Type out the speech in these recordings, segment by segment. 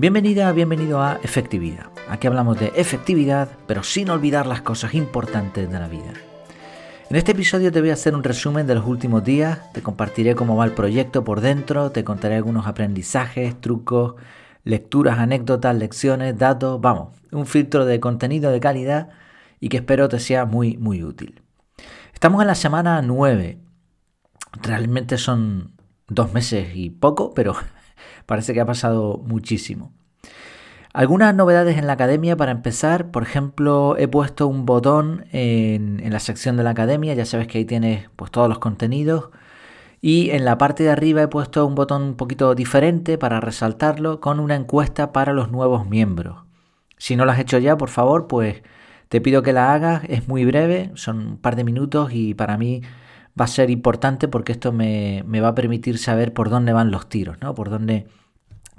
Bienvenida, bienvenido a Efectividad. Aquí hablamos de efectividad, pero sin olvidar las cosas importantes de la vida. En este episodio te voy a hacer un resumen de los últimos días, te compartiré cómo va el proyecto por dentro, te contaré algunos aprendizajes, trucos, lecturas, anécdotas, lecciones, datos, vamos, un filtro de contenido de calidad y que espero te sea muy, muy útil. Estamos en la semana 9. Realmente son dos meses y poco, pero parece que ha pasado muchísimo. Algunas novedades en la academia para empezar, por ejemplo, he puesto un botón en, la sección de la academia, ya sabes que ahí tienes pues, todos los contenidos. Y en la parte de arriba he puesto un botón un poquito diferente para resaltarlo con una encuesta para los nuevos miembros. Si no lo has hecho ya, por favor, pues te pido que la hagas. Es muy breve, son un par de minutos y para mí va a ser importante porque esto me, va a permitir saber por dónde van los tiros, ¿no? Por dónde,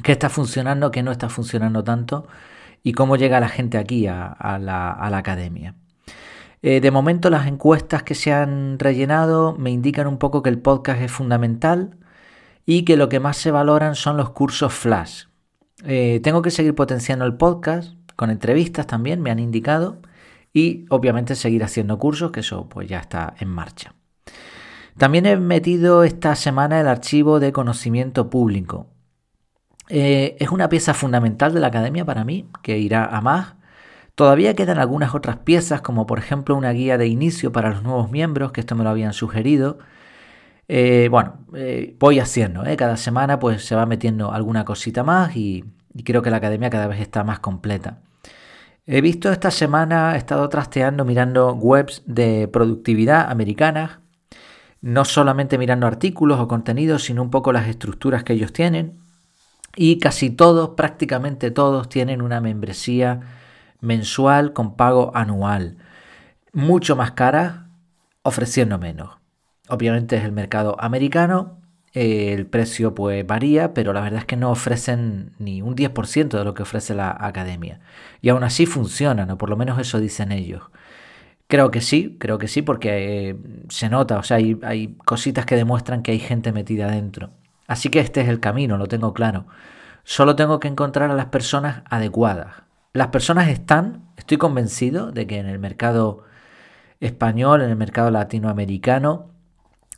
qué está funcionando, qué no está funcionando tanto y cómo llega la gente aquí a, la, academia. Eh, de momento las encuestas que se han rellenado me indican un poco que el podcast es fundamental y que lo que más se valoran son los cursos flash. Eh, tengo que seguir potenciando el podcast con entrevistas también, me han indicado, y obviamente seguir haciendo cursos, que eso pues ya está en marcha. También he metido esta semana el archivo de conocimiento público. Eh, es una pieza fundamental de la academia para mí, que irá a más. Todavía quedan algunas otras piezas, como por ejemplo una guía de inicio para los nuevos miembros, que esto me lo habían sugerido. Eh, bueno, eh, voy haciendo, cada semana pues se va metiendo alguna cosita más y creo que la academia cada vez está más completa. He visto esta semana, he estado trasteando mirando webs de productividad americanas no solamente mirando artículos o contenidos, sino un poco las estructuras que ellos tienen. Y casi todos, prácticamente todos, tienen una membresía mensual con pago anual. Mucho más cara, ofreciendo menos. Obviamente es el mercado americano, el precio pues varía, pero la verdad es que no ofrecen ni un 10% de lo que ofrece la academia. Y aún así funcionan, o por lo menos eso dicen ellos. Creo que sí, creo que sí, porque eh, se nota, o sea, hay, cositas que demuestran que hay gente metida dentro. Así que este es el camino, lo tengo claro. Solo tengo que encontrar a las personas adecuadas. Las personas están, estoy convencido de que en el mercado español, en el mercado latinoamericano,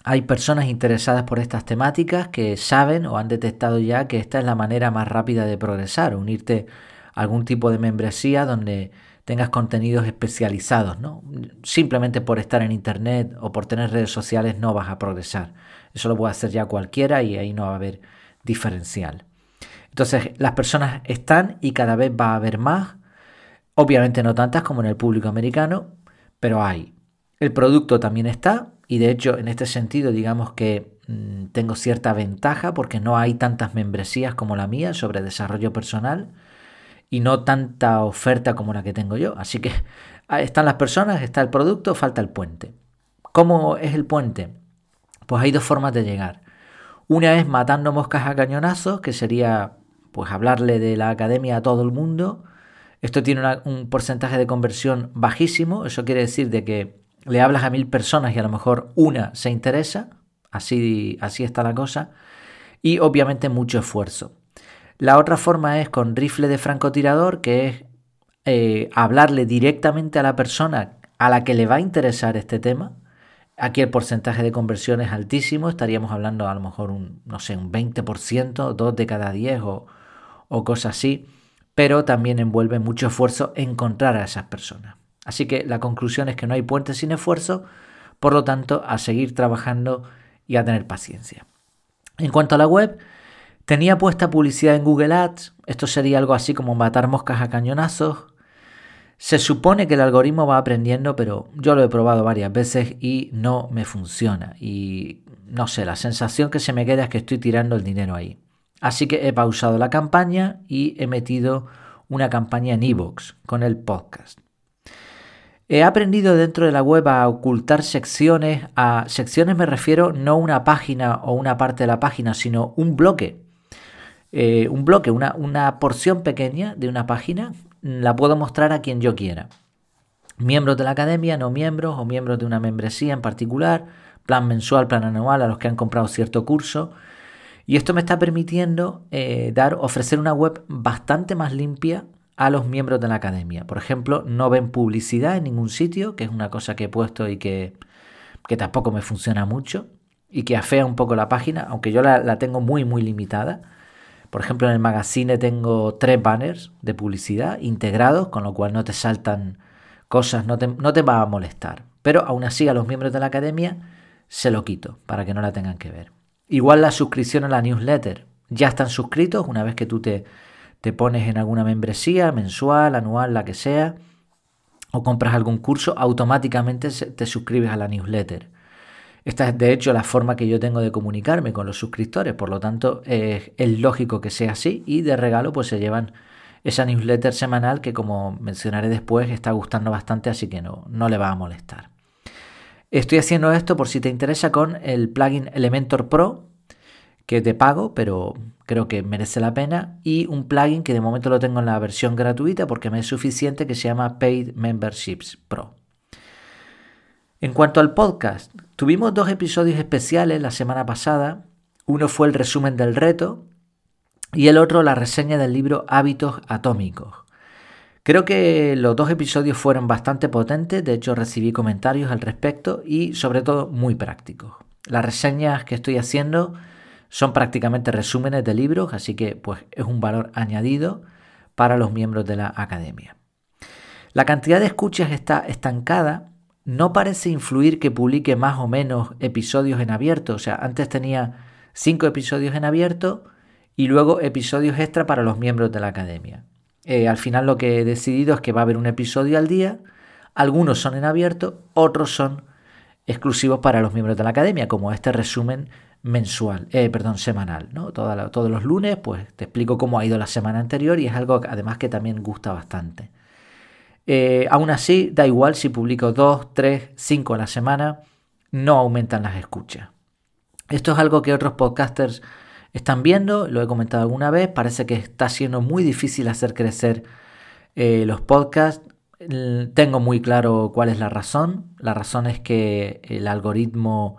hay personas interesadas por estas temáticas que saben o han detectado ya que esta es la manera más rápida de progresar, unirte a algún tipo de membresía donde tengas contenidos especializados, ¿no? Simplemente por estar en internet o por tener redes sociales no vas a progresar. Eso lo puede hacer ya cualquiera y ahí no va a haber diferencial. Entonces, las personas están y cada vez va a haber más. Obviamente no tantas como en el público americano, pero hay. El producto también está y de hecho en este sentido digamos que mm, tengo cierta ventaja porque no hay tantas membresías como la mía sobre desarrollo personal y no tanta oferta como la que tengo yo. Así que están las personas, está el producto, falta el puente. ¿Cómo es el puente? Pues hay dos formas de llegar. Una es matando moscas a cañonazos, que sería pues hablarle de la academia a todo el mundo. Esto tiene un porcentaje de conversión bajísimo, eso quiere decir de que le hablas a mil personas y a lo mejor una se interesa, así, así está la cosa, y obviamente mucho esfuerzo. La otra forma es con rifle de francotirador, que es eh, hablarle directamente a la persona a la que le va a interesar este tema. Aquí el porcentaje de conversión es altísimo, estaríamos hablando a lo mejor un, no sé, un 20%, dos de cada 10 o, o cosas así, pero también envuelve mucho esfuerzo encontrar a esas personas. Así que la conclusión es que no hay puente sin esfuerzo, por lo tanto, a seguir trabajando y a tener paciencia. En cuanto a la web, Tenía puesta publicidad en Google Ads, esto sería algo así como matar moscas a cañonazos. Se supone que el algoritmo va aprendiendo, pero yo lo he probado varias veces y no me funciona. Y no sé, la sensación que se me queda es que estoy tirando el dinero ahí. Así que he pausado la campaña y he metido una campaña en Evox con el podcast. He aprendido dentro de la web a ocultar secciones. A secciones me refiero no una página o una parte de la página, sino un bloque. Eh, un bloque, una, una porción pequeña de una página, la puedo mostrar a quien yo quiera. Miembros de la academia, no miembros o miembros de una membresía en particular, plan mensual, plan anual a los que han comprado cierto curso. Y esto me está permitiendo eh, dar, ofrecer una web bastante más limpia a los miembros de la academia. Por ejemplo, no ven publicidad en ningún sitio, que es una cosa que he puesto y que, que tampoco me funciona mucho y que afea un poco la página, aunque yo la, la, tengo muy, muy limitada. Por ejemplo, en el magazine tengo tres banners de publicidad integrados, con lo cual no te saltan cosas, no te, no te va a molestar. Pero aún así a los miembros de la academia se lo quito para que no la tengan que ver. Igual la suscripción a la newsletter. Ya están suscritos una vez que tú te, te pones en alguna membresía mensual, anual, la que sea, o compras algún curso, automáticamente te suscribes a la newsletter. Esta es de hecho la forma que yo tengo de comunicarme con los suscriptores, por lo tanto es lógico que sea así y de regalo pues se llevan esa newsletter semanal que como mencionaré después está gustando bastante así que no, no le va a molestar. Estoy haciendo esto por si te interesa con el plugin Elementor Pro que te pago pero creo que merece la pena y un plugin que de momento lo tengo en la versión gratuita porque me es suficiente que se llama Paid Memberships Pro. En cuanto al podcast, tuvimos dos episodios especiales la semana pasada. Uno fue el resumen del reto y el otro la reseña del libro Hábitos Atómicos. Creo que los dos episodios fueron bastante potentes, de hecho recibí comentarios al respecto y sobre todo muy prácticos. Las reseñas que estoy haciendo son prácticamente resúmenes de libros, así que pues es un valor añadido para los miembros de la academia. La cantidad de escuchas está estancada no parece influir que publique más o menos episodios en abierto. O sea, antes tenía cinco episodios en abierto y luego episodios extra para los miembros de la academia. Eh, al final lo que he decidido es que va a haber un episodio al día. Algunos son en abierto, otros son exclusivos para los miembros de la academia, como este resumen mensual, eh, perdón, semanal, ¿no? todos los lunes, pues te explico cómo ha ido la semana anterior y es algo además que también gusta bastante. Eh, aún así, da igual si publico 2, 3, 5 a la semana, no aumentan las escuchas. Esto es algo que otros podcasters están viendo, lo he comentado alguna vez, parece que está siendo muy difícil hacer crecer eh, los podcasts. Tengo muy claro cuál es la razón. La razón es que el algoritmo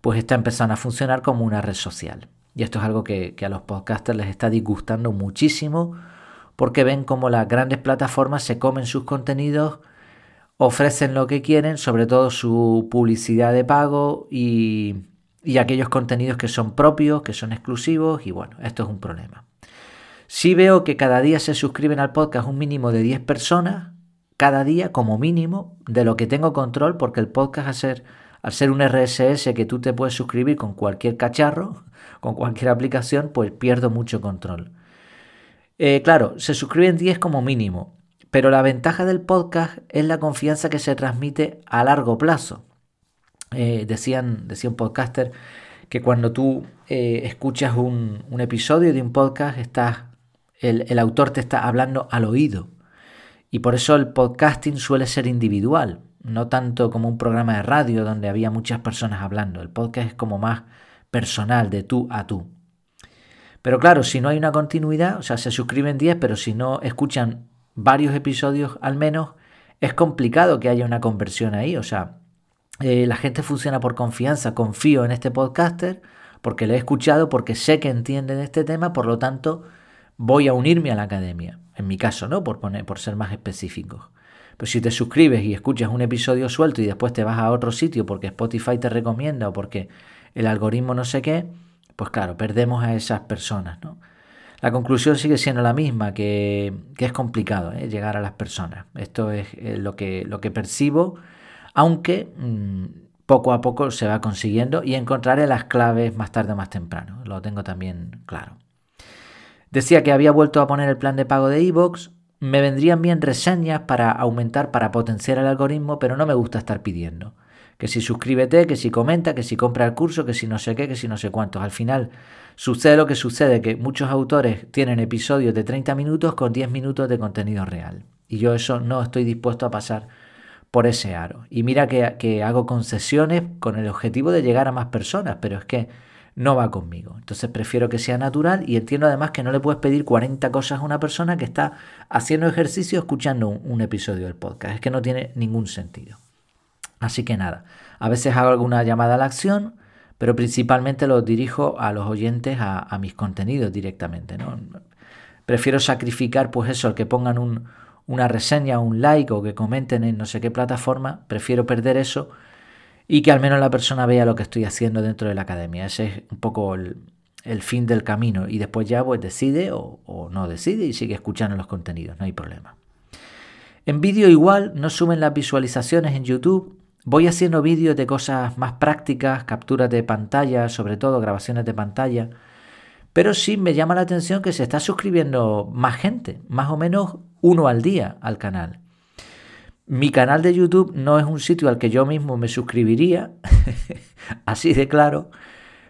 pues está empezando a funcionar como una red social. Y esto es algo que, que a los podcasters les está disgustando muchísimo porque ven como las grandes plataformas se comen sus contenidos, ofrecen lo que quieren, sobre todo su publicidad de pago y, aquellos contenidos que son propios, que son exclusivos, y bueno, esto es un problema. Si veo que cada día se suscriben al podcast un mínimo de 10 personas, cada día como mínimo, de lo que tengo control, porque el podcast al ser, al ser un RSS que tú te puedes suscribir con cualquier cacharro, con cualquier aplicación, pues pierdo mucho control. Eh, claro, se suscriben 10 como mínimo, pero la ventaja del podcast es la confianza que se transmite a largo plazo. Eh, decían, decía un podcaster que cuando tú eh, escuchas un, episodio de un podcast, estás, el, el autor te está hablando al oído. Y por eso el podcasting suele ser individual, no tanto como un programa de radio donde había muchas personas hablando. El podcast es como más personal, de tú a tú. Pero claro, si no hay una continuidad, o sea, se suscriben 10, pero si no escuchan varios episodios al menos, es complicado que haya una conversión ahí. O sea, eh, la gente funciona por confianza, confío en este podcaster porque le he escuchado, porque sé que entiende de este tema, por lo tanto voy a unirme a la academia. En mi caso, ¿no? Por, poner, por ser más específicos. Pero si te suscribes y escuchas un episodio suelto y después te vas a otro sitio porque Spotify te recomienda o porque el algoritmo no sé qué, pues claro, perdemos a esas personas. ¿no? La conclusión sigue siendo la misma, que, es complicado ¿eh? llegar a las personas. Esto es eh, lo, que, lo que percibo, aunque mm, poco a poco se va consiguiendo y encontraré las claves más tarde o más temprano. Lo tengo también claro. Decía que había vuelto a poner el plan de pago de Evox. Me vendrían bien reseñas para aumentar, para potenciar el algoritmo, pero no me gusta estar pidiendo que si suscríbete, que si comenta, que si compra el curso, que si no sé qué, que si no sé cuántos. Al final sucede lo que sucede, que muchos autores tienen episodios de 30 minutos con 10 minutos de contenido real. Y yo eso no estoy dispuesto a pasar por ese aro. Y mira que, hago concesiones con el objetivo de llegar a más personas, pero es que no va conmigo. Entonces prefiero que sea natural y entiendo además que no le puedes pedir 40 cosas a una persona que está haciendo ejercicio escuchando un episodio del podcast. Es que no tiene ningún sentido. Así que nada, a veces hago alguna llamada a la acción, pero principalmente los dirijo a los oyentes a, mis contenidos directamente. Prefiero sacrificar pues eso, el que pongan una reseña, un like o que comenten en no sé qué plataforma, prefiero perder eso y que al menos la persona vea lo que estoy haciendo dentro de la academia. Ese es un poco el, fin del camino y después ya pues decide o, o no decide y sigue escuchando los contenidos, no hay problema. En vídeo igual, no suben las visualizaciones en YouTube. Voy haciendo vídeos de cosas más prácticas, capturas de pantalla, sobre todo grabaciones de pantalla. Pero sí me llama la atención que se está suscribiendo más gente, más o menos uno al día al canal. Mi canal de YouTube no es un sitio al que yo mismo me suscribiría, así de claro,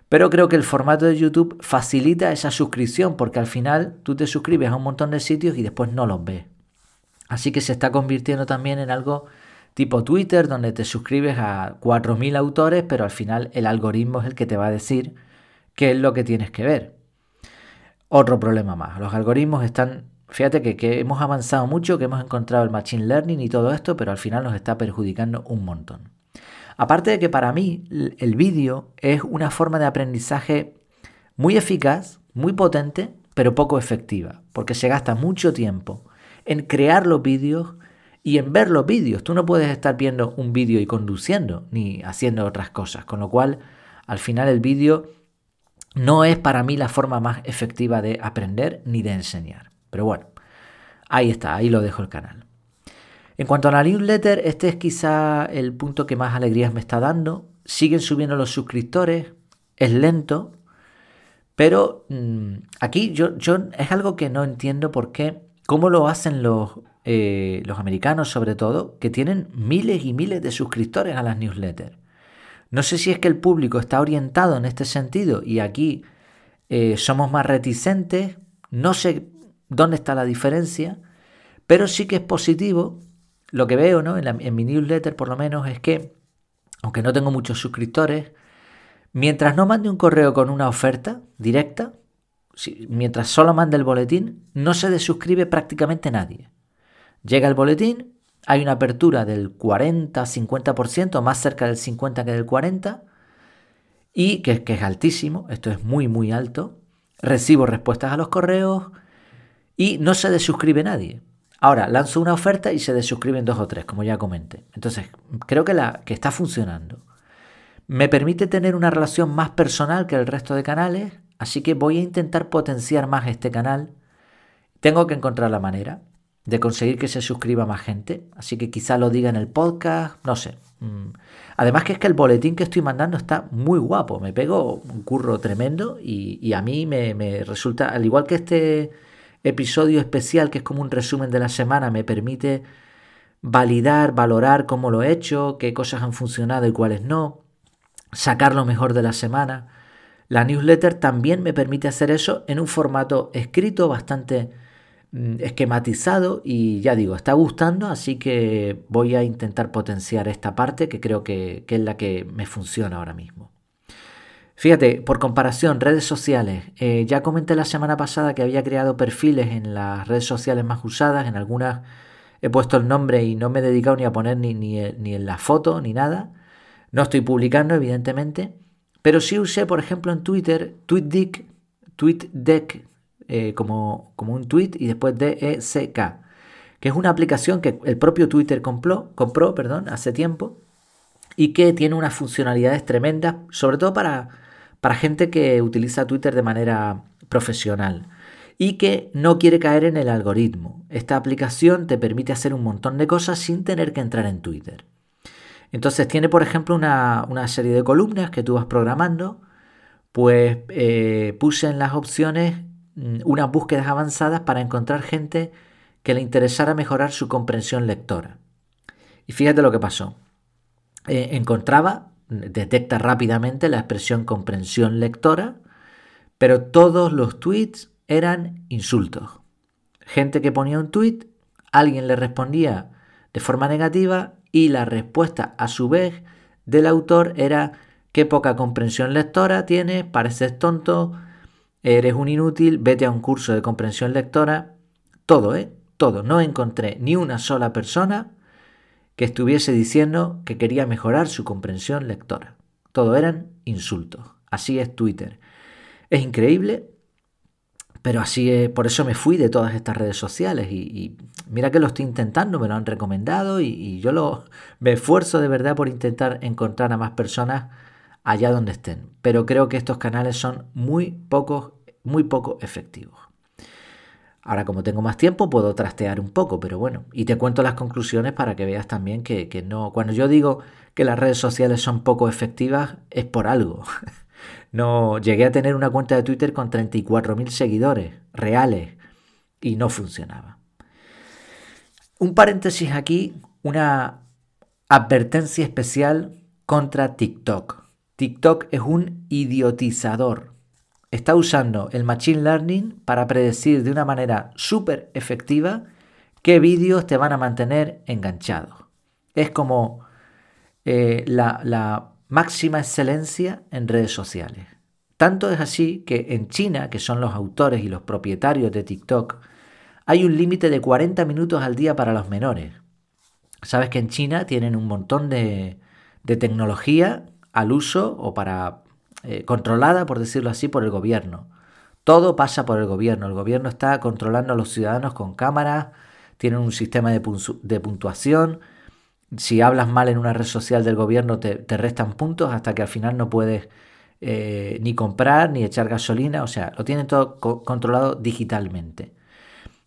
pero creo que el formato de YouTube facilita esa suscripción porque al final tú te suscribes a un montón de sitios y después no los ves. Así que se está convirtiendo también en algo tipo Twitter, donde te suscribes a 4.000 autores, pero al final el algoritmo es el que te va a decir qué es lo que tienes que ver. Otro problema más. Los algoritmos están, fíjate que, que hemos avanzado mucho, que hemos encontrado el Machine Learning y todo esto, pero al final nos está perjudicando un montón. Aparte de que para mí el vídeo es una forma de aprendizaje muy eficaz, muy potente, pero poco efectiva, porque se gasta mucho tiempo en crear los vídeos y en ver los vídeos. Tú no puedes estar viendo un vídeo y conduciendo ni haciendo otras cosas, con lo cual al final el vídeo no es para mí la forma más efectiva de aprender ni de enseñar. Pero bueno, ahí está, ahí lo dejo el canal. En cuanto a la newsletter, este es quizá el punto que más alegrías me está dando. Siguen subiendo los suscriptores, es lento, pero mm, aquí yo, yo es algo que no entiendo por qué cómo lo hacen los, eh, los americanos sobre todo, que tienen miles y miles de suscriptores a las newsletters. No sé si es que el público está orientado en este sentido y aquí eh, somos más reticentes, no sé dónde está la diferencia, pero sí que es positivo. Lo que veo ¿no? en, mi newsletter por lo menos es que, aunque no tengo muchos suscriptores, mientras no mande un correo con una oferta directa, mientras solo manda el boletín, no se desuscribe prácticamente nadie. Llega el boletín, hay una apertura del 40-50%, más cerca del 50 que del 40, y que, que es altísimo, esto es muy muy alto. Recibo respuestas a los correos y no se desuscribe nadie. Ahora, lanzo una oferta y se desuscriben dos o tres, como ya comenté. Entonces, creo que, la, que está funcionando. Me permite tener una relación más personal que el resto de canales, Así que voy a intentar potenciar más este canal. Tengo que encontrar la manera de conseguir que se suscriba más gente. Así que quizá lo diga en el podcast, no sé. Mm. Además que es que el boletín que estoy mandando está muy guapo. Me pego un curro tremendo y, a mí me, me resulta, al igual que este episodio especial que es como un resumen de la semana, me permite validar, valorar cómo lo he hecho, qué cosas han funcionado y cuáles no, sacar lo mejor de la semana. La newsletter también me permite hacer eso en un formato escrito bastante esquematizado y ya digo, está gustando, así que voy a intentar potenciar esta parte que creo que, es la que me funciona ahora mismo. Fíjate, por comparación, redes sociales. Eh, ya comenté la semana pasada que había creado perfiles en las redes sociales más usadas, en algunas he puesto el nombre y no me he dedicado ni a poner ni, ni, ni en la foto ni nada. No estoy publicando, evidentemente. Pero sí usé, por ejemplo, en Twitter, TweetDeck, TweetDeck eh, como, como un tweet y después D-E-C-K, que es una aplicación que el propio Twitter compró, compró perdón, hace tiempo y que tiene unas funcionalidades tremendas, sobre todo para, para gente que utiliza Twitter de manera profesional y que no quiere caer en el algoritmo. Esta aplicación te permite hacer un montón de cosas sin tener que entrar en Twitter. Entonces tiene, por ejemplo, una, serie de columnas que tú vas programando. Pues eh, puse en las opciones unas búsquedas avanzadas para encontrar gente que le interesara mejorar su comprensión lectora. Y fíjate lo que pasó. Eh, encontraba, detecta rápidamente la expresión comprensión lectora, pero todos los tweets eran insultos. Gente que ponía un tweet, alguien le respondía de forma negativa y la respuesta a su vez del autor era qué poca comprensión lectora tienes, pareces tonto, eres un inútil, vete a un curso de comprensión lectora. Todo, ¿eh? Todo. No encontré ni una sola persona que estuviese diciendo que quería mejorar su comprensión lectora. Todo eran insultos. Así es Twitter. Es increíble, pero así es, por eso me fui de todas estas redes sociales y, mira que lo estoy intentando, me lo han recomendado y, yo lo, me esfuerzo de verdad por intentar encontrar a más personas allá donde estén. Pero creo que estos canales son muy pocos, muy poco efectivos. Ahora, como tengo más tiempo, puedo trastear un poco, pero bueno, y te cuento las conclusiones para que veas también que, no. Cuando yo digo que las redes sociales son poco efectivas, es por algo. No, llegué a tener una cuenta de Twitter con 34.000 seguidores reales y no funcionaba. Un paréntesis aquí, una advertencia especial contra TikTok. TikTok es un idiotizador. Está usando el Machine Learning para predecir de una manera súper efectiva qué vídeos te van a mantener enganchado. Es como eh, la, máxima excelencia en redes sociales. Tanto es así que en China, que son los autores y los propietarios de TikTok, hay un límite de 40 minutos al día para los menores. Sabes que en China tienen un montón de, tecnología al uso o para eh, controlada, por decirlo así, por el gobierno. Todo pasa por el gobierno. El gobierno está controlando a los ciudadanos con cámaras, tienen un sistema de, de puntuación, si hablas mal en una red social del gobierno te, restan puntos hasta que al final no puedes eh, ni comprar ni echar gasolina, o sea, lo tienen todo controlado digitalmente.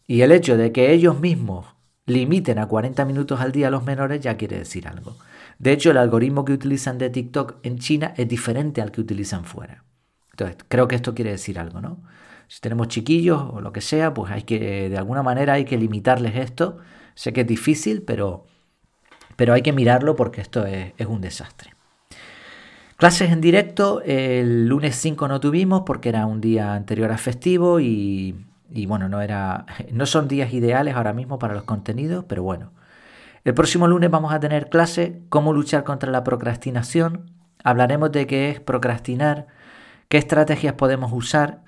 Y el hecho de que ellos mismos limiten a 40 minutos al día a los menores ya quiere decir algo. De hecho, el algoritmo que utilizan de TikTok en China es diferente al que utilizan fuera. Entonces, creo que esto quiere decir algo, ¿no? Si tenemos chiquillos o lo que sea, pues hay que, de alguna manera hay que limitarles esto. Sé que es difícil, pero pero hay que mirarlo porque esto es, un desastre. Clases en directo, el lunes 5 no tuvimos porque era un día anterior a festivo y, bueno, no, era, no son días ideales ahora mismo para los contenidos, pero bueno. El próximo lunes vamos a tener clase, cómo luchar contra la procrastinación. Hablaremos de qué es procrastinar, qué estrategias podemos usar,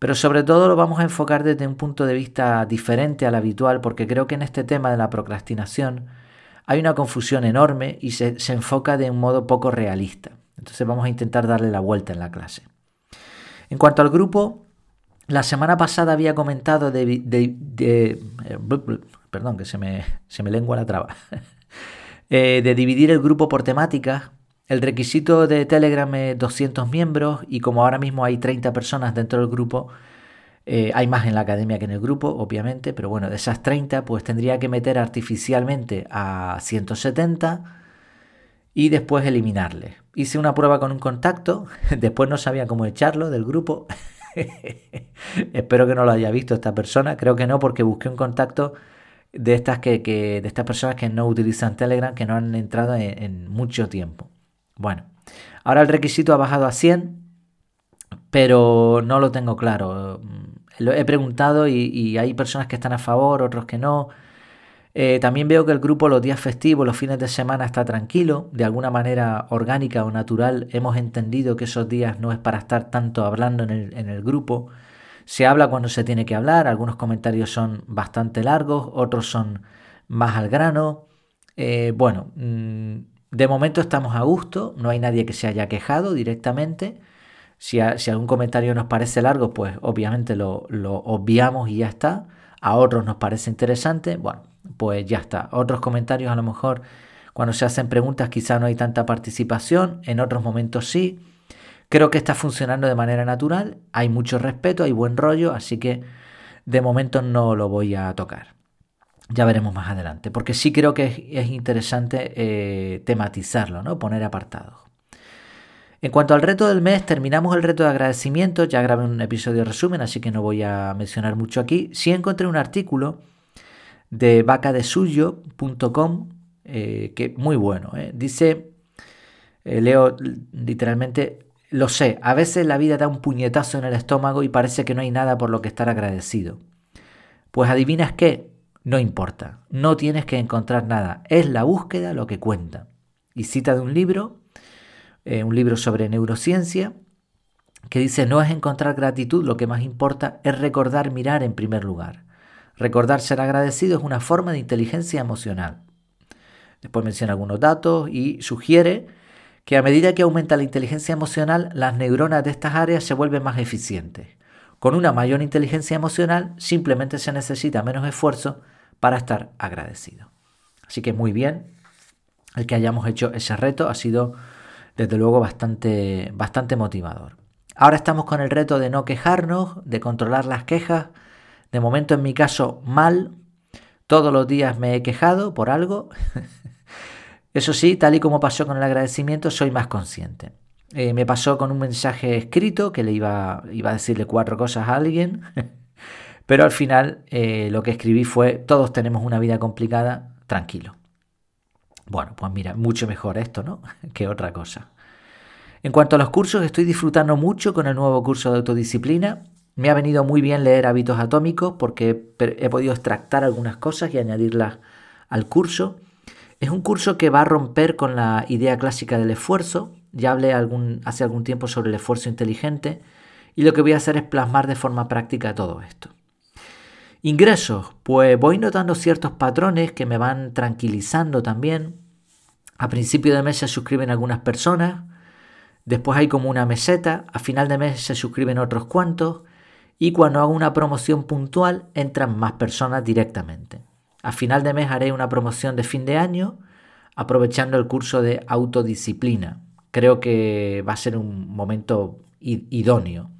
pero sobre todo lo vamos a enfocar desde un punto de vista diferente al habitual porque creo que en este tema de la procrastinación hay una confusión enorme y se, enfoca de un modo poco realista. Entonces vamos a intentar darle la vuelta en la clase. En cuanto al grupo, la semana pasada había comentado de... Eh, perdón, que se me, se me lengua la traba. Eh, de dividir el grupo por temáticas. El requisito de Telegram es 200 miembros y como ahora mismo hay 30 personas dentro del grupo, eh, hay más en la academia que en el grupo, obviamente, pero bueno, de esas 30, pues tendría que meter artificialmente a 170 y después eliminarle. Hice una prueba con un contacto, después no sabía cómo echarlo del grupo. Espero que no lo haya visto esta persona, creo que no, porque busqué un contacto de estas, que, de estas personas que no utilizan Telegram, que no han entrado en, en mucho tiempo. Bueno, ahora el requisito ha bajado a 100, pero no lo tengo claro. Lo he preguntado y, hay personas que están a favor, otros que no. Eh, también veo que el grupo los días festivos, los fines de semana está tranquilo, de alguna manera orgánica o natural. Hemos entendido que esos días no es para estar tanto hablando en el, grupo. Se habla cuando se tiene que hablar, algunos comentarios son bastante largos, otros son más al grano. Eh, bueno, mm, de momento estamos a gusto, no hay nadie que se haya quejado directamente. Si, algún comentario nos parece largo, pues obviamente lo, obviamos y ya está. A otros nos parece interesante, bueno, pues ya está. Otros comentarios a lo mejor cuando se hacen preguntas quizá no hay tanta participación, en otros momentos sí. Creo que está funcionando de manera natural, hay mucho respeto, hay buen rollo, así que de momento no lo voy a tocar. Ya veremos más adelante, porque sí creo que es, interesante eh, tematizarlo, ¿no? Poner apartados. En cuanto al reto del mes, terminamos el reto de agradecimiento. Ya grabé un episodio resumen, así que no voy a mencionar mucho aquí. Sí encontré un artículo de vacadesuyo.com eh, que muy bueno. Eh. Dice, eh, leo literalmente, lo sé, a veces la vida da un puñetazo en el estómago y parece que no hay nada por lo que estar agradecido. Pues adivinas qué, no importa, no tienes que encontrar nada, es la búsqueda lo que cuenta. Y cita de un libro eh, un libro sobre neurociencia, que dice, no es encontrar gratitud, lo que más importa es recordar mirar en primer lugar. Recordar ser agradecido es una forma de inteligencia emocional. Después menciona algunos datos y sugiere que a medida que aumenta la inteligencia emocional, las neuronas de estas áreas se vuelven más eficientes. Con una mayor inteligencia emocional simplemente se necesita menos esfuerzo para estar agradecido. Así que muy bien el que hayamos hecho ese reto ha sido desde luego bastante, bastante motivador. Ahora estamos con el reto de no quejarnos, de controlar las quejas. De momento en mi caso mal. Todos los días me he quejado por algo. Eso sí, tal y como pasó con el agradecimiento, soy más consciente. Eh, me pasó con un mensaje escrito que le iba, iba a decirle cuatro cosas a alguien, pero al final eh, lo que escribí fue, todos tenemos una vida complicada, tranquilo. Bueno, pues mira, mucho mejor esto, ¿no? que otra cosa. En cuanto a los cursos, estoy disfrutando mucho con el nuevo curso de autodisciplina. Me ha venido muy bien leer hábitos atómicos porque he podido extractar algunas cosas y añadirlas al curso. Es un curso que va a romper con la idea clásica del esfuerzo. Ya hablé hace algún tiempo sobre el esfuerzo inteligente y lo que voy a hacer es plasmar de forma práctica todo esto. Ingresos, pues voy notando ciertos patrones que me van tranquilizando también. A principio de mes se suscriben algunas personas, después hay como una meseta, a final de mes se suscriben otros cuantos y cuando hago una promoción puntual entran más personas directamente. A final de mes haré una promoción de fin de año aprovechando el curso de autodisciplina. Creo que va a ser un momento idóneo.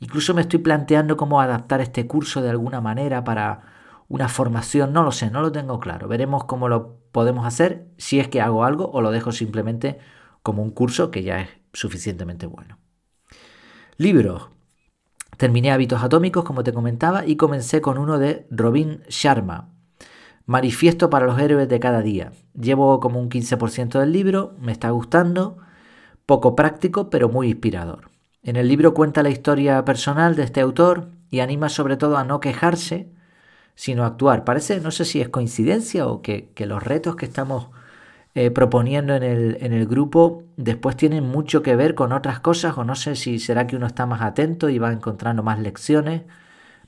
Incluso me estoy planteando cómo adaptar este curso de alguna manera para una formación, no lo sé, no lo tengo claro. Veremos cómo lo podemos hacer, si es que hago algo o lo dejo simplemente como un curso que ya es suficientemente bueno. Libros. Terminé Hábitos Atómicos, como te comentaba, y comencé con uno de Robin Sharma, Manifiesto para los héroes de cada día. Llevo como un 15% del libro, me está gustando, poco práctico pero muy inspirador. En el libro cuenta la historia personal de este autor y anima sobre todo a no quejarse, sino actuar. Parece, no sé si es coincidencia o que, los retos que estamos eh, proponiendo en el, en el grupo después tienen mucho que ver con otras cosas o no sé si será que uno está más atento y va encontrando más lecciones.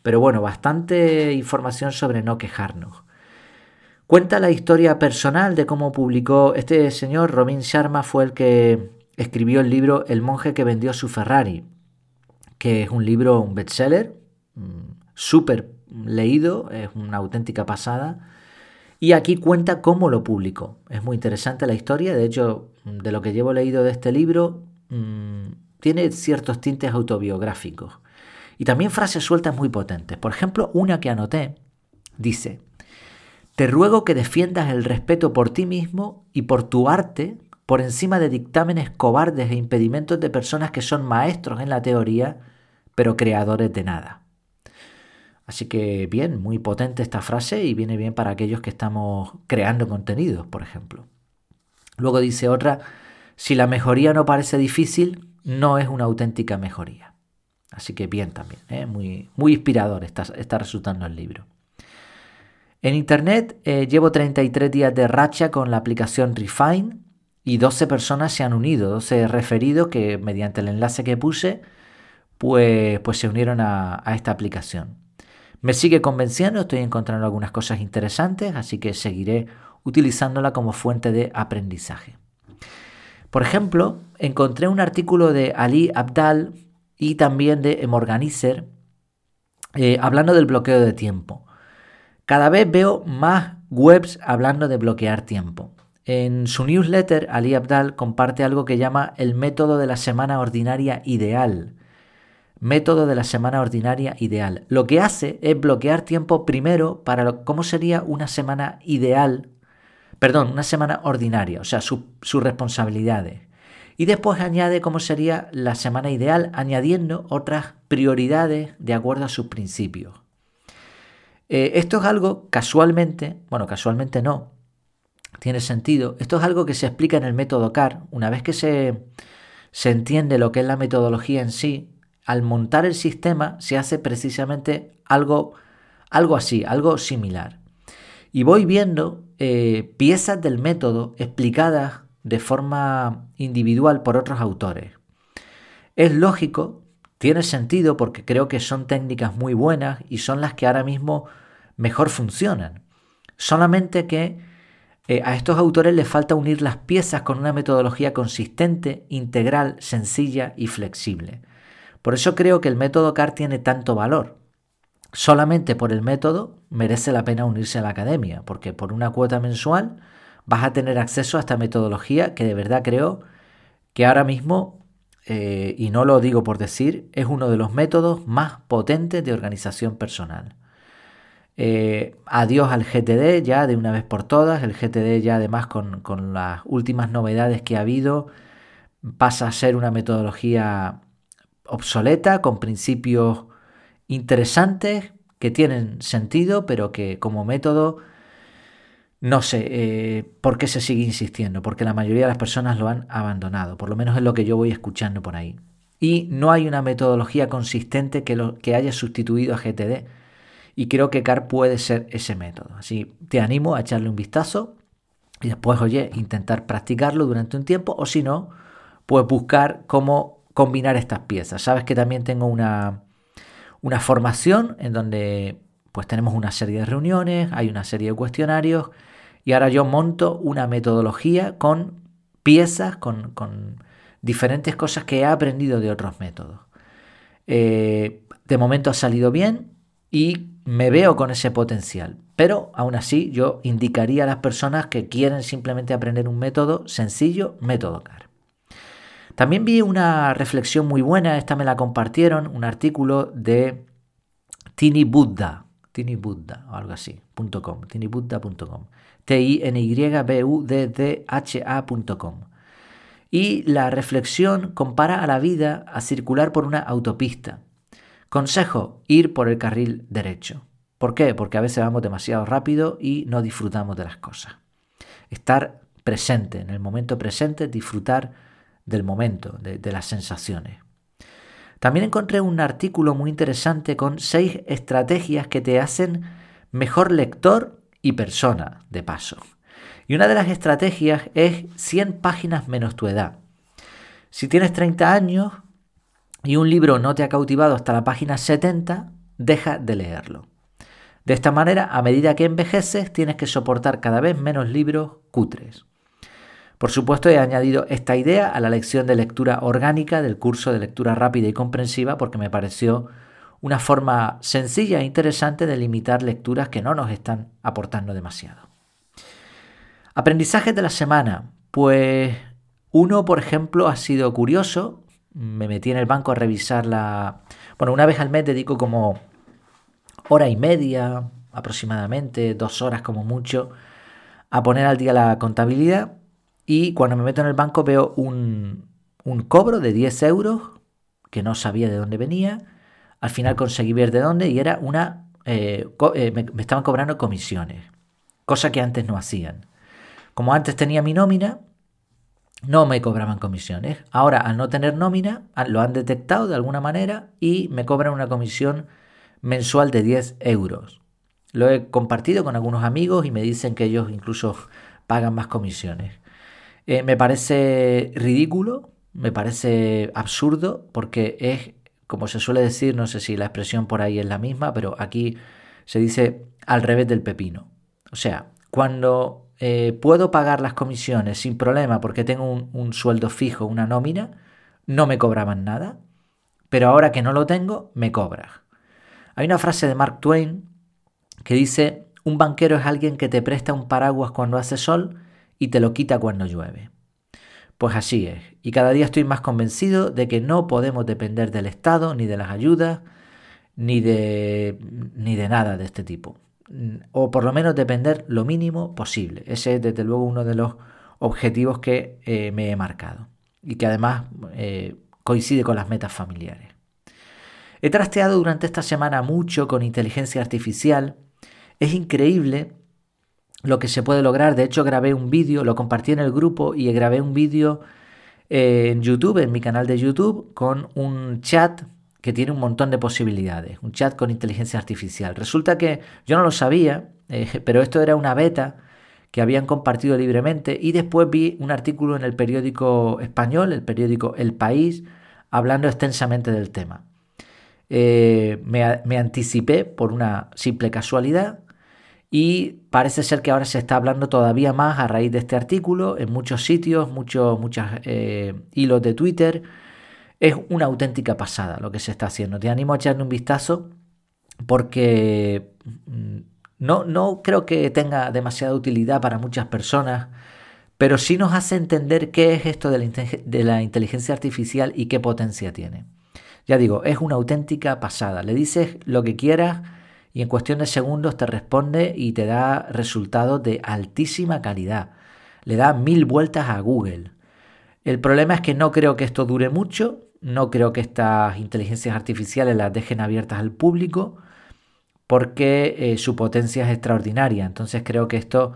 Pero bueno, bastante información sobre no quejarnos. Cuenta la historia personal de cómo publicó este señor, Robin Sharma, fue el que escribió el libro El monje que vendió su Ferrari, que es un libro, un bestseller, mm, súper leído, es una auténtica pasada. Y aquí cuenta cómo lo publicó. Es muy interesante la historia, de hecho, de lo que llevo leído de este libro, mm, tiene ciertos tintes autobiográficos. Y también frases sueltas muy potentes. Por ejemplo, una que anoté dice, te ruego que defiendas el respeto por ti mismo y por tu arte por encima de dictámenes cobardes e impedimentos de personas que son maestros en la teoría, pero creadores de nada. Así que bien, muy potente esta frase y viene bien para aquellos que estamos creando contenidos, por ejemplo. Luego dice otra, si la mejoría no parece difícil, no es una auténtica mejoría. Así que bien también, ¿eh? muy, muy inspirador está, está resultando el libro. En Internet eh, llevo 33 días de racha con la aplicación Refine y 12 personas se han unido, 12 referidos que mediante el enlace que puse, pues, pues se unieron a, esta aplicación. Me sigue convenciendo, estoy encontrando algunas cosas interesantes, así que seguiré utilizándola como fuente de aprendizaje. Por ejemplo, encontré un artículo de Ali Abdal y también de Morganizer eh, hablando del bloqueo de tiempo. Cada vez veo más webs hablando de bloquear tiempo. En su newsletter, Ali Abdal comparte algo que llama el método de la semana ordinaria ideal. Método de la semana ordinaria ideal. Lo que hace es bloquear tiempo primero para cómo sería una semana ideal, perdón, una semana ordinaria, o sea, sus responsabilidades. Y después añade cómo sería la semana ideal, añadiendo otras prioridades de acuerdo a sus principios. Eh, esto es algo casualmente, bueno, casualmente no, tiene sentido. Esto es algo que se explica en el método CAR. Una vez que se, se entiende lo que es la metodología en sí, al montar el sistema se hace precisamente algo, algo así, algo similar. Y voy viendo eh, piezas del método explicadas de forma individual por otros autores. Es lógico, tiene sentido porque creo que son técnicas muy buenas y son las que ahora mismo mejor funcionan. Solamente que Eh, a estos autores les falta unir las piezas con una metodología consistente, integral, sencilla y flexible. Por eso creo que el método CAR tiene tanto valor. Solamente por el método merece la pena unirse a la academia, porque por una cuota mensual vas a tener acceso a esta metodología que de verdad creo que ahora mismo, eh, y no lo digo por decir, es uno de los métodos más potentes de organización personal. Eh, adiós al GTD ya de una vez por todas. El GTD ya además con, las últimas novedades que ha habido pasa a ser una metodología obsoleta con principios interesantes que tienen sentido pero que como método no sé eh, por qué se sigue insistiendo, porque la mayoría de las personas lo han abandonado, por lo menos es lo que yo voy escuchando por ahí. Y no hay una metodología consistente que, lo, que haya sustituido a GTD. Y creo que CAR puede ser ese método. Así te animo a echarle un vistazo y después, oye, intentar practicarlo durante un tiempo o si no, pues buscar cómo combinar estas piezas. Sabes que también tengo una, una formación en donde pues tenemos una serie de reuniones, hay una serie de cuestionarios y ahora yo monto una metodología con piezas, con, diferentes cosas que he aprendido de otros métodos. Eh, de momento ha salido bien y me veo con ese potencial. Pero aún así yo indicaría a las personas que quieren simplemente aprender un método sencillo, método CAR. También vi una reflexión muy buena, esta me la compartieron, un artículo de Tini Buddha, Tini Buddha o algo así, .com, tinibuddha.com. T-I-N-Y-B-U-D-D-H-A.com. Y la reflexión compara a la vida a circular por una autopista. Consejo, ir por el carril derecho. ¿Por qué? Porque a veces vamos demasiado rápido y no disfrutamos de las cosas. Estar presente, en el momento presente, disfrutar del momento, de, las sensaciones. También encontré un artículo muy interesante con seis estrategias que te hacen mejor lector y persona, de paso. Y una de las estrategias es 100 páginas menos tu edad. Si tienes 30 años y un libro no te ha cautivado hasta la página 70, deja de leerlo. De esta manera, a medida que envejeces, tienes que soportar cada vez menos libros cutres. Por supuesto, he añadido esta idea a la lección de lectura orgánica del curso de lectura rápida y comprensiva porque me pareció una forma sencilla e interesante de limitar lecturas que no nos están aportando demasiado. Aprendizajes de la semana. Pues uno, por ejemplo, ha sido curioso. Me metí en el banco a revisar la... Bueno, una vez al mes dedico como hora y media, aproximadamente, dos horas como mucho, a poner al día la contabilidad. Y cuando me meto en el banco veo un, un cobro de 10 euros que no sabía de dónde venía al final conseguí ver de dónde y era una... Eh, eh, me, estaban cobrando comisiones, cosa que antes no hacían. Como antes tenía mi nómina, no me cobraban comisiones. Ahora, al no tener nómina, lo han detectado de alguna manera y me cobran una comisión mensual de 10 euros. Lo he compartido con algunos amigos y me dicen que ellos incluso pagan más comisiones. Eh, me parece ridículo, me parece absurdo porque es como se suele decir, no sé si la expresión por ahí es la misma, pero aquí se dice al revés del pepino. O sea, cuando eh, puedo pagar las comisiones sin problema porque tengo un, sueldo fijo, una nómina, no me cobraban nada, pero ahora que no lo tengo, me cobra. Hay una frase de Mark Twain que dice, un banquero es alguien que te presta un paraguas cuando hace sol y te lo quita cuando llueve. Pues así es, y cada día estoy más convencido de que no podemos depender del Estado, ni de las ayudas, ni de, ni de nada de este tipo. O por lo menos depender lo mínimo posible. Ese es desde luego uno de los objetivos que eh, me he marcado y que además eh, coincide con las metas familiares. He trasteado durante esta semana mucho con inteligencia artificial. Es increíble lo que se puede lograr. De hecho, grabé un vídeo, lo compartí en el grupo y grabé un vídeo eh, en YouTube, en mi canal de YouTube, con un chat que tiene un montón de posibilidades, un chat con inteligencia artificial. Resulta que yo no lo sabía, eh, pero esto era una beta que habían compartido libremente y después vi un artículo en el periódico español, el periódico El País, hablando extensamente del tema. Eh, me, anticipé por una simple casualidad Y parece ser que ahora se está hablando todavía más a raíz de este artículo en muchos sitios, muchos, muchos eh, hilos de Twitter. Es una auténtica pasada lo que se está haciendo. Te animo a echarle un vistazo porque mm, no, no creo que tenga demasiada utilidad para muchas personas, pero sí nos hace entender qué es esto de de la inteligencia artificial y qué potencia tiene. Ya digo, es una auténtica pasada. Le dices lo que quieras y en cuestión de segundos te responde y te da resultados de altísima calidad. Le da mil vueltas a Google. El problema es que no creo que esto dure mucho, no creo que estas inteligencias artificiales las dejen abiertas al público porque eh, su potencia es extraordinaria. Entonces creo que esto,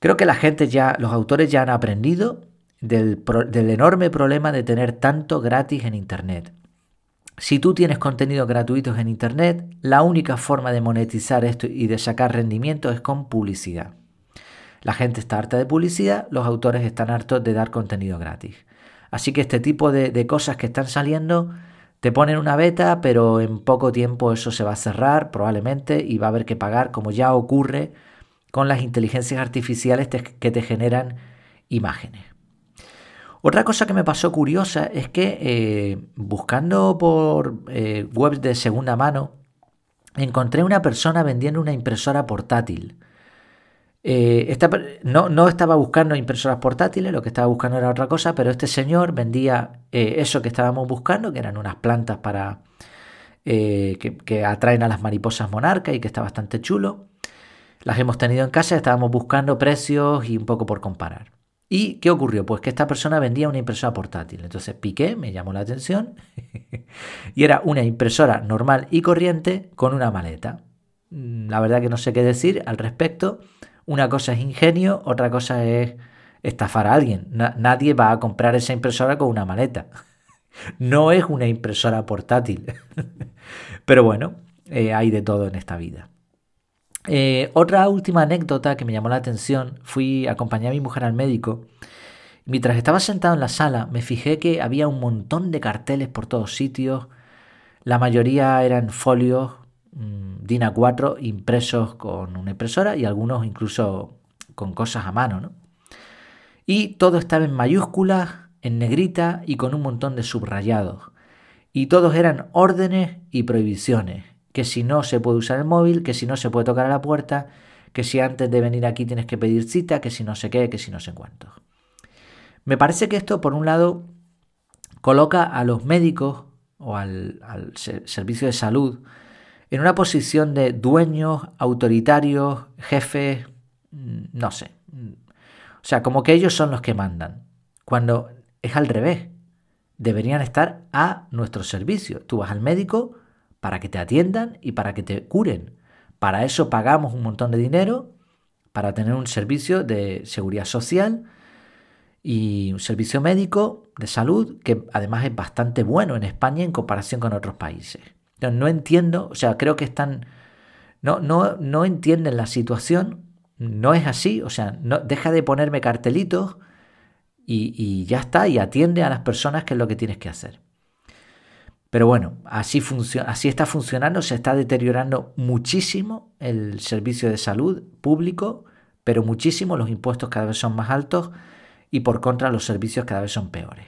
creo que la gente ya, los autores ya han aprendido del, del enorme problema de tener tanto gratis en Internet. Si tú tienes contenidos gratuitos en Internet, la única forma de monetizar esto y de sacar rendimiento es con publicidad. La gente está harta de publicidad, los autores están hartos de dar contenido gratis. Así que este tipo de, cosas que están saliendo te ponen una beta, pero en poco tiempo eso se va a cerrar probablemente y va a haber que pagar, como ya ocurre con las inteligencias artificiales que te generan imágenes. Otra cosa que me pasó curiosa es que eh, buscando por eh, webs de segunda mano, encontré una persona vendiendo una impresora portátil. Eh, no, estaba buscando impresoras portátiles, lo que estaba buscando era otra cosa, pero este señor vendía eso que estábamos buscando, que eran unas plantas para que, que, atraen a las mariposas monarca y que está bastante chulo. Las hemos tenido en casa, estábamos buscando precios y un poco por comparar. ¿Y qué ocurrió? Pues que esta persona vendía una impresora portátil. Entonces piqué, me llamó la atención, y era una impresora normal y corriente con una maleta. Mm, la verdad que no sé qué decir al respecto. Una cosa es ingenio, otra cosa es estafar a alguien. nadie va a comprar esa impresora con una maleta. no es una impresora portátil. Pero bueno, eh, hay de todo en esta vida. Eh, otra última anécdota que me llamó la atención, fui a acompañar a mi mujer al médico. Mientras estaba sentado en la sala, me fijé que había un montón de carteles por todos sitios. La mayoría eran folios DIN A4 impresos con una impresora y algunos incluso con cosas a mano. ¿no? Y todo estaba en mayúsculas, en negrita y con un montón de subrayados. Y todos eran órdenes y prohibiciones que si no se puede usar el móvil, que si no se puede tocar a la puerta, que si antes de venir aquí tienes que pedir cita, que si no sé qué, que si no sé cuánto. Me parece que esto, por un lado, coloca a los médicos o al, servicio de salud en una posición de dueños, autoritarios, jefes, no sé. O sea, como que ellos son los que mandan, cuando es al revés. Deberían estar a nuestro servicio. Tú vas al médico, para que te atiendan y para que te curen. Para eso pagamos un montón de dinero, para tener un servicio de seguridad social y un servicio médico de salud que además es bastante bueno en España en comparación con otros países. No entiendo, o sea, creo que están, no, no, no entienden la situación, no es así, o sea, no, deja de ponerme cartelitos y, y ya está, y atiende a las personas que es lo que tienes que hacer. Pero bueno, así, así está funcionando, se está deteriorando muchísimo el servicio de salud público, pero muchísimo, los impuestos cada vez son más altos y por contra los servicios cada vez son peores.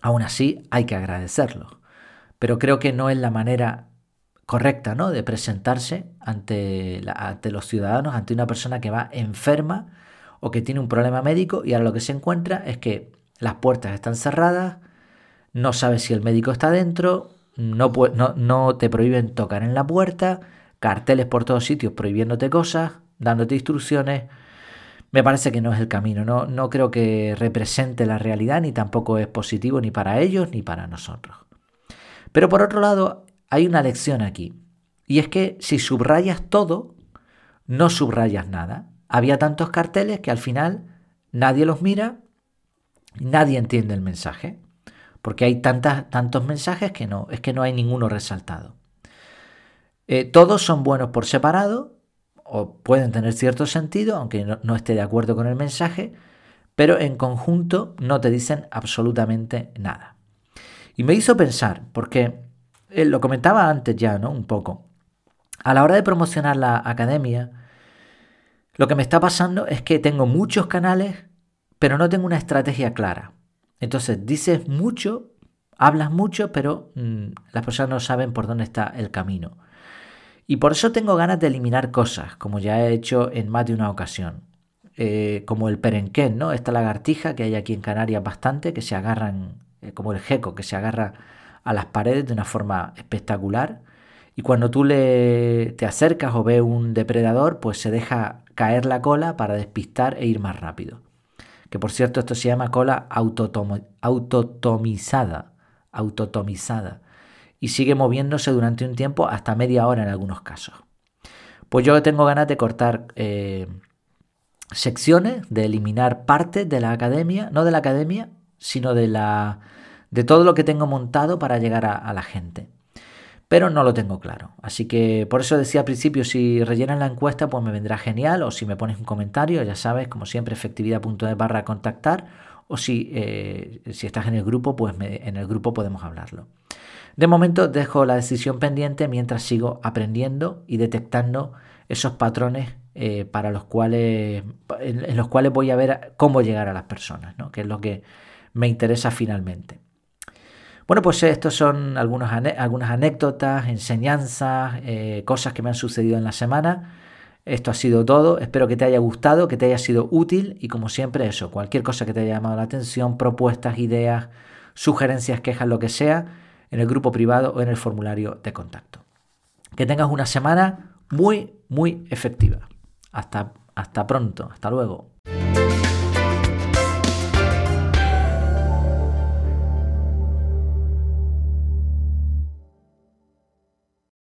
Aún así, hay que agradecerlo, pero creo que no es la manera correcta ¿no? de presentarse ante, los ciudadanos, ante una persona que va enferma o que tiene un problema médico y ahora lo que se encuentra es que las puertas están cerradas, no sabes si el médico está dentro, no, no, te prohíben tocar en la puerta, carteles por todos sitios prohibiéndote cosas, dándote instrucciones. Me parece que no es el camino, no, no creo que represente la realidad, ni tampoco es positivo ni para ellos ni para nosotros. Pero por otro lado, hay una lección aquí, y es que si subrayas todo, no subrayas nada. Había tantos carteles que al final nadie los mira, nadie entiende el mensaje porque hay tantas, tantos mensajes que no, es que no hay ninguno resaltado. Eh, todos son buenos por separado o pueden tener cierto sentido, aunque no, esté de acuerdo con el mensaje, pero en conjunto no te dicen absolutamente nada. Y me hizo pensar, porque eh, lo comentaba antes ya, ¿no? Un poco. A la hora de promocionar la academia, Lo que me está pasando es que tengo muchos canales, pero no tengo una estrategia clara. Entonces dices mucho, hablas mucho, pero mm, las personas no saben por dónde está el camino. Y por eso tengo ganas de eliminar cosas, como ya he hecho en más de una ocasión. Eh, como el perenquén, ¿no? Esta lagartija que hay aquí en Canarias bastante, que se agarran, eh, como el geco, que se agarra a las paredes de una forma espectacular. Y cuando tú le, te acercas o ves un depredador, pues se deja caer la cola para despistar e ir más rápido. Que por cierto, esto se llama cola autotomizada. Autotomizada. Y sigue moviéndose durante un tiempo, hasta media hora en algunos casos. Pues yo tengo ganas de cortar eh, secciones, de eliminar partes de la academia, no de la academia, sino de, la, de todo lo que tengo montado para llegar a, la gente. Pero no lo tengo claro. Así que por eso decía al principio, si rellenan la encuesta, pues me vendrá genial. O si me pones un comentario, ya sabes, como siempre, efectividad.de barra contactar. O si, eh, si estás en el grupo, pues en el grupo podemos hablarlo. De momento dejo la decisión pendiente mientras sigo aprendiendo y detectando esos patrones eh, para los cuales, en, los cuales voy a ver cómo llegar a las personas, ¿no? que es lo que me interesa finalmente. Bueno, pues estos son algunas anécdotas, enseñanzas, eh, cosas que me han sucedido en la semana. Esto ha sido todo. Espero que te haya gustado, que te haya sido útil y como siempre eso, cualquier cosa que te haya llamado la atención, propuestas, ideas, sugerencias, quejas, lo que sea, en el grupo privado o en el formulario de contacto. Que tengas una semana muy, muy efectiva. Hasta, hasta pronto, hasta luego.